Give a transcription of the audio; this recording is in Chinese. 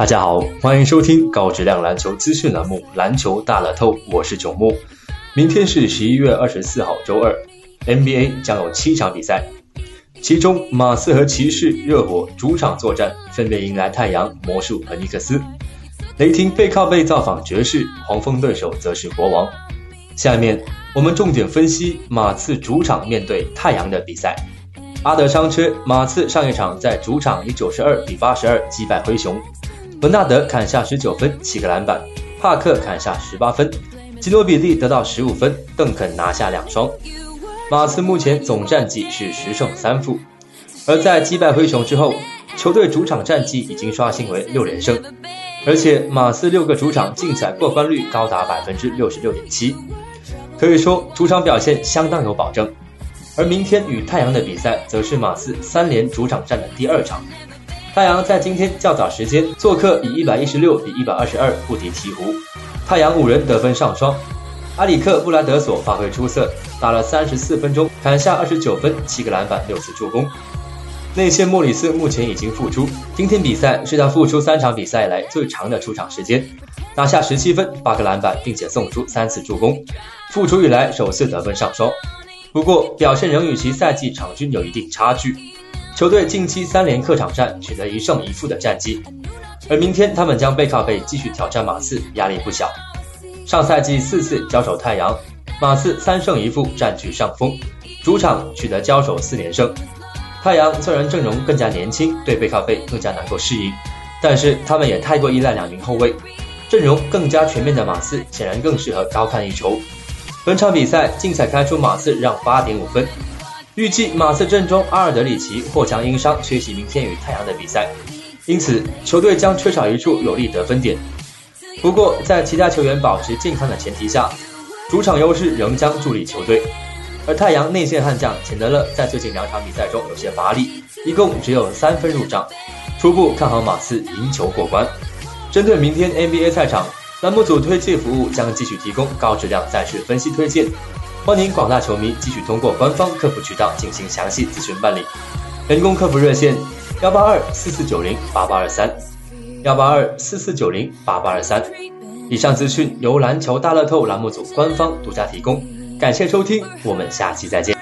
大家好，欢迎收听高质量篮球资讯栏目《篮球大乐透》，我是九木。明天是十一月二十四号，周二，NBA 将有七场比赛，其中马刺和骑士、热火主场作战，分别迎来太阳、魔术和尼克斯；雷霆背靠背造访爵士，黄蜂对手则是国王。下面我们重点分析马刺主场面对太阳的比赛。阿德伤缺，马刺上一场在主场以九十二比八十二击败灰熊，伦纳德砍下十九分七个篮板，帕克砍下十八分，基诺比利得到十五分，邓肯拿下两双。马刺目前总战绩是十胜三负，而在击败灰熊之后，球队主场战绩已经刷新为六连胜，而且马刺六个主场竞彩过关率高达百分之六十六点七，可以说主场表现相当有保证。而明天与太阳的比赛，则是马刺三连主场战的第二场。太阳在今天较早时间做客，以一百一十六比一百二十二不敌鹈鹕。太阳五人得分上双，阿里克布莱德索发挥出色，打了三十四分钟，砍下二十九分、七个篮板、六次助攻。内线莫里斯目前已经复出，今天比赛是他复出三场比赛以来最长的出场时间，拿下十七分、八个篮板，并且送出三次助攻，复出以来首次得分上双。不过表现仍与其赛季场均有一定差距，球队近期三连客场战取得一胜一负的战绩，而明天他们将背靠背继续挑战马刺，压力不小。上赛季四次交手太阳，马刺三胜一负占据上风，主场取得交手四连胜。太阳虽然阵容更加年轻，对背靠背更加能够适应，但是他们也太过依赖两名后卫，阵容更加全面的马刺显然更适合高看一筹。本场比赛竞彩开出马刺让八点五分，预计马刺阵中阿尔德里奇或将因伤缺席明天与太阳的比赛，因此球队将缺少一处有利得分点。不过在其他球员保持健康的前提下，主场优势仍将助力球队。而太阳内线悍将钱德勒在最近两场比赛中有些乏力，一共只有三分入账，初步看好马刺赢球过关。针对明天 NBA 赛场。栏目组推荐服务将继续提供高质量赛事分析推荐，欢迎广大球迷继续通过官方客服渠道进行详细咨询办理。人工客服热线：幺八二四四九零八八二三，幺八二四四九零八八二三。以上资讯由篮球大乐透栏目组官方独家提供，感谢收听，我们下期再见。